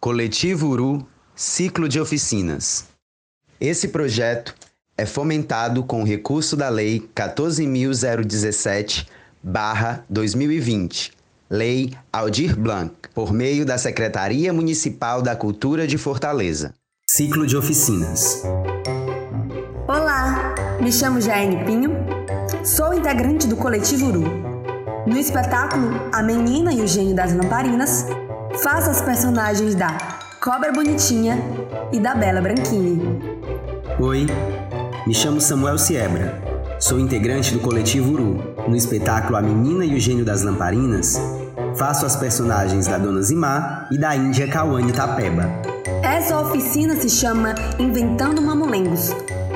Coletivo Uru Ciclo de Oficinas. Esse projeto é fomentado com o recurso da Lei 14.017-2020, Lei Aldir Blanc, por meio da Secretaria Municipal da Cultura de Fortaleza. Ciclo de Oficinas. Olá, me chamo Jaine Pinho, sou integrante do Coletivo Uru. No espetáculo A Menina e o Gênio das Lamparinas, faço as personagens da Cobra Bonitinha e da Bela Branquinha. Oi, me chamo Samuel Siebra, sou integrante do Coletivo Uru. No espetáculo A Menina e o Gênio das Lamparinas, faço as personagens da Dona Zimá e da Índia Cauane Tapeba. Essa oficina se chama Inventando Mamulengos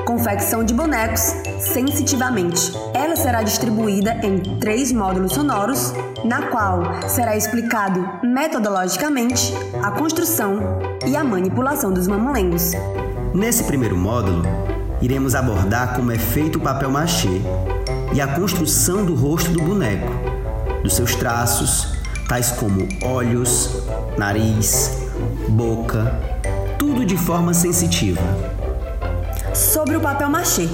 confecção de bonecos sensitivamente. Ela será distribuída em três módulos sonoros, na qual será explicado metodologicamente a construção e a manipulação dos mamulengos. Nesse primeiro módulo, iremos abordar como é feito o papel machê e a construção do rosto do boneco, dos seus traços, tais como olhos, nariz, boca, tudo de forma sensitiva sobre o papel machê.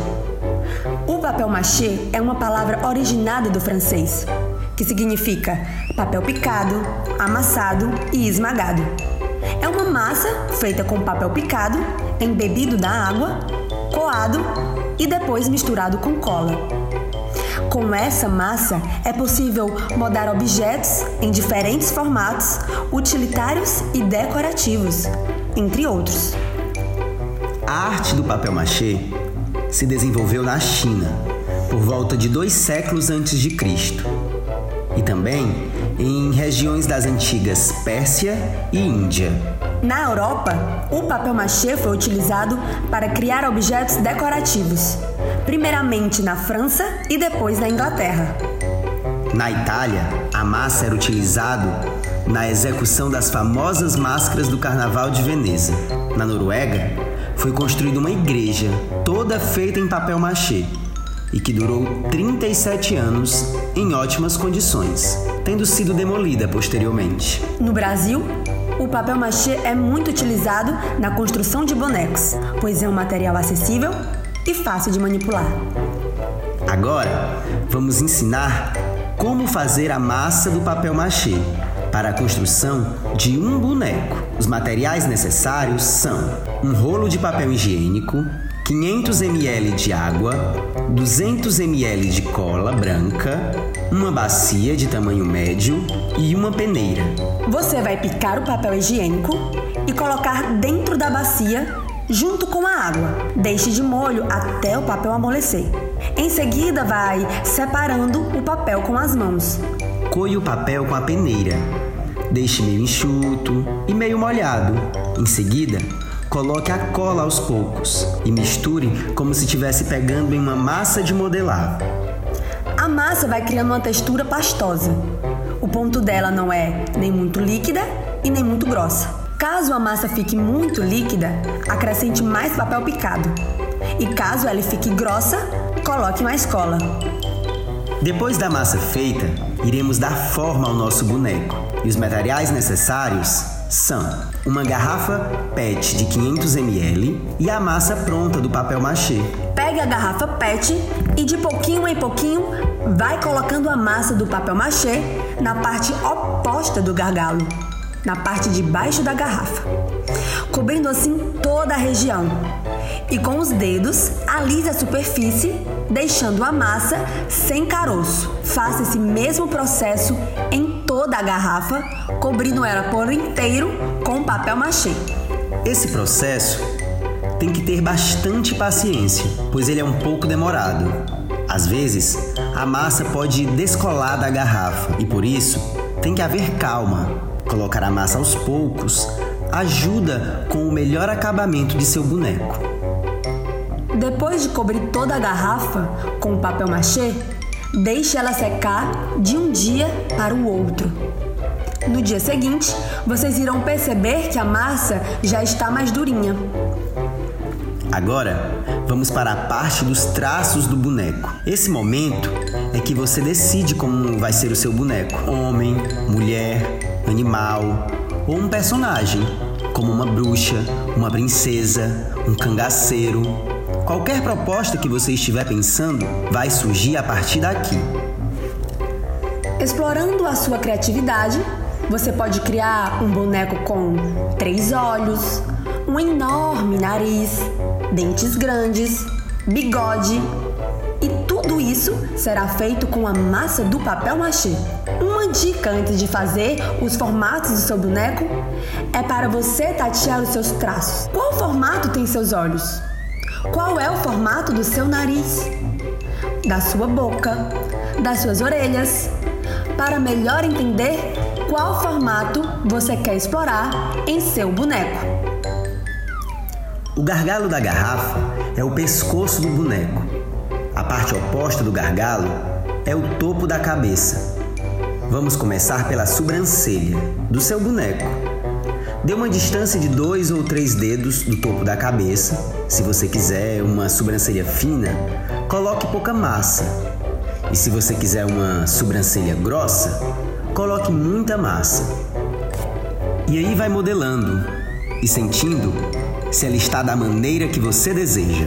O papel machê é uma palavra originada do francês, que significa papel picado, amassado e esmagado. É uma massa feita com papel picado, embebido na água, coado e depois misturado com cola. Com essa massa é possível moldar objetos em diferentes formatos, utilitários e decorativos, entre outros. A arte do papel machê se desenvolveu na China por volta de dois séculos antes de Cristo e também em regiões das antigas Pérsia e Índia. Na Europa, o papel machê foi utilizado para criar objetos decorativos, primeiramente na França e depois na Inglaterra. Na Itália, a massa era utilizado na execução das famosas máscaras do Carnaval de Veneza. Na Noruega, foi construída uma igreja toda feita em papel machê e que durou 37 anos em ótimas condições, tendo sido demolida posteriormente. No Brasil, o papel machê é muito utilizado na construção de bonecos, pois é um material acessível e fácil de manipular. Agora, vamos ensinar como fazer a massa do papel machê para a construção de um boneco. Os materiais necessários são um rolo de papel higiênico, 500 ml de água, 200 ml de cola branca, uma bacia de tamanho médio e uma peneira. Você vai picar o papel higiênico e colocar dentro da bacia junto com a água. Deixe de molho até o papel amolecer. Em seguida, vai separando o papel com as mãos. Coe o papel com a peneira. Deixe meio enxuto e meio molhado. Em seguida, coloque a cola aos poucos e misture como se estivesse pegando em uma massa de modelar. A massa vai criando uma textura pastosa. O ponto dela não é nem muito líquida e nem muito grossa. Caso a massa fique muito líquida, acrescente mais papel picado. E caso ela fique grossa, coloque mais cola. Depois da massa feita, iremos dar forma ao nosso boneco. E os materiais necessários são uma garrafa PET de 500 ml e a massa pronta do papel machê. Pegue a garrafa PET e de pouquinho em pouquinho vai colocando a massa do papel machê na parte oposta do gargalo, na parte de baixo da garrafa, cobrindo assim toda a região. E com os dedos, alise a superfície deixando a massa sem caroço. Faça esse mesmo processo em toda a garrafa, cobrindo ela por inteiro com papel machê. Esse processo tem que ter bastante paciência, pois ele é um pouco demorado. Às vezes, a massa pode descolar da garrafa e por isso tem que haver calma. Colocar a massa aos poucos ajuda com o melhor acabamento de seu boneco. Depois de cobrir toda a garrafa com papel machê, deixe ela secar de um dia para o outro. No dia seguinte, vocês irão perceber que a massa já está mais durinha. Agora, vamos para a parte dos traços do boneco. Esse momento é que você decide como vai ser o seu boneco: homem, mulher, animal ou um personagem. como uma bruxa, uma princesa, um cangaceiro. Qualquer proposta que você estiver pensando vai surgir a partir daqui. Explorando a sua criatividade, você pode criar um boneco com três olhos, um enorme nariz, dentes grandes, bigode e tudo isso será feito com a massa do papel machê. Uma dica antes de fazer os formatos do seu boneco é para você tatear os seus traços. Qual formato tem seus olhos? Qual é o formato do seu nariz? Da sua boca? Das suas orelhas? Para melhor entender qual formato você quer explorar em seu boneco. O gargalo da garrafa é o pescoço do boneco a parte oposta do gargalo é o topo da cabeça. Vamos começar pela sobrancelha do seu boneco. Dê uma distância de dois ou três dedos do topo da cabeça. Se você quiser uma sobrancelha fina, coloque pouca massa. E se você quiser uma sobrancelha grossa, coloque muita massa. E aí vai modelando e sentindo se ela está da maneira que você deseja.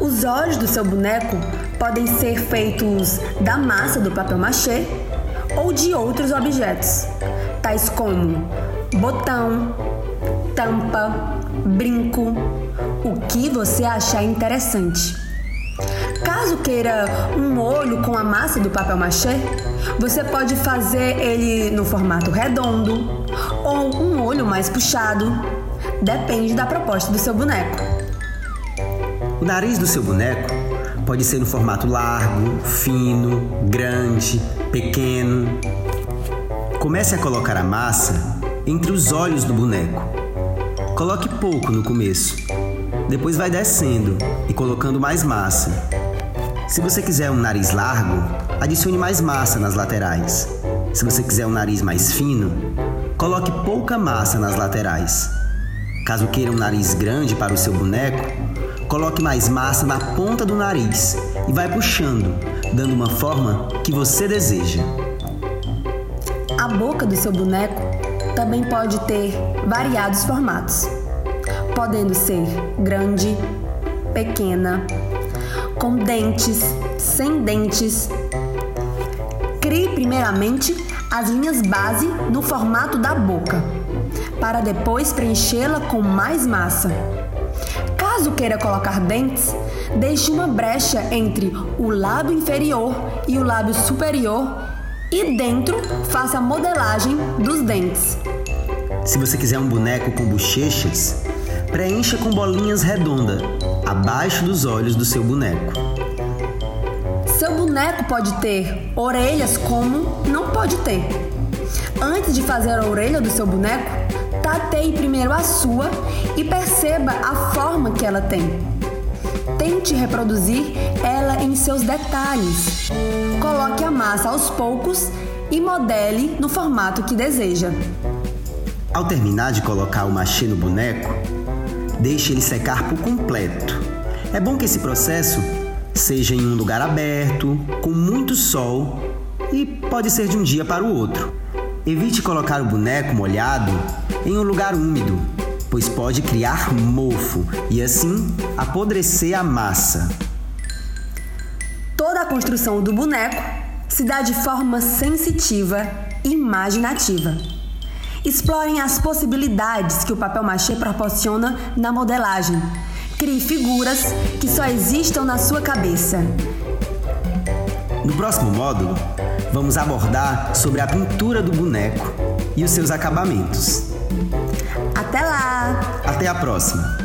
Os olhos do seu boneco podem ser feitos da massa do papel machê ou de outros objetos, tais como botão, tampa, brinco, o que você achar interessante. Caso queira um olho com a massa do papel machê, você pode fazer ele no formato redondo ou um olho mais puxado, depende da proposta do seu boneco. O nariz do seu boneco pode ser no formato largo, fino, grande, pequeno. Comece a colocar a massa entre os olhos do boneco. Coloque pouco no começo. Depois vai descendo e colocando mais massa. Se você quiser um nariz largo, adicione mais massa nas laterais. Se você quiser um nariz mais fino, coloque pouca massa nas laterais. Caso queira um nariz grande para o seu boneco, Coloque mais massa na ponta do nariz e vai puxando, dando uma forma que você deseja. A boca do seu boneco também pode ter variados formatos, podendo ser grande, pequena, com dentes, sem dentes. Crie primeiramente as linhas base no formato da boca, para depois preenchê-la com mais massa. Caso queira colocar dentes, deixe uma brecha entre o lábio inferior e o lábio superior e dentro faça a modelagem dos dentes. Se você quiser um boneco com bochechas, preencha com bolinhas redondas abaixo dos olhos do seu boneco. Seu boneco pode ter orelhas como não pode ter. Antes de fazer a orelha do seu boneco, tateie primeiro a sua e perceba a forma que ela tem. Tente reproduzir ela em seus detalhes. Coloque a massa aos poucos e modele no formato que deseja. Ao terminar de colocar o machê no boneco, deixe ele secar por completo. É bom que esse processo seja em um lugar aberto, com muito sol e pode ser de um dia para o outro. Evite colocar o boneco molhado em um lugar úmido, pois pode criar mofo e assim apodrecer a massa. Toda a construção do boneco se dá de forma sensitiva e imaginativa. Explorem as possibilidades que o papel machê proporciona na modelagem. Crie figuras que só existam na sua cabeça. No próximo módulo, vamos abordar sobre a pintura do boneco e os seus acabamentos. Até a próxima!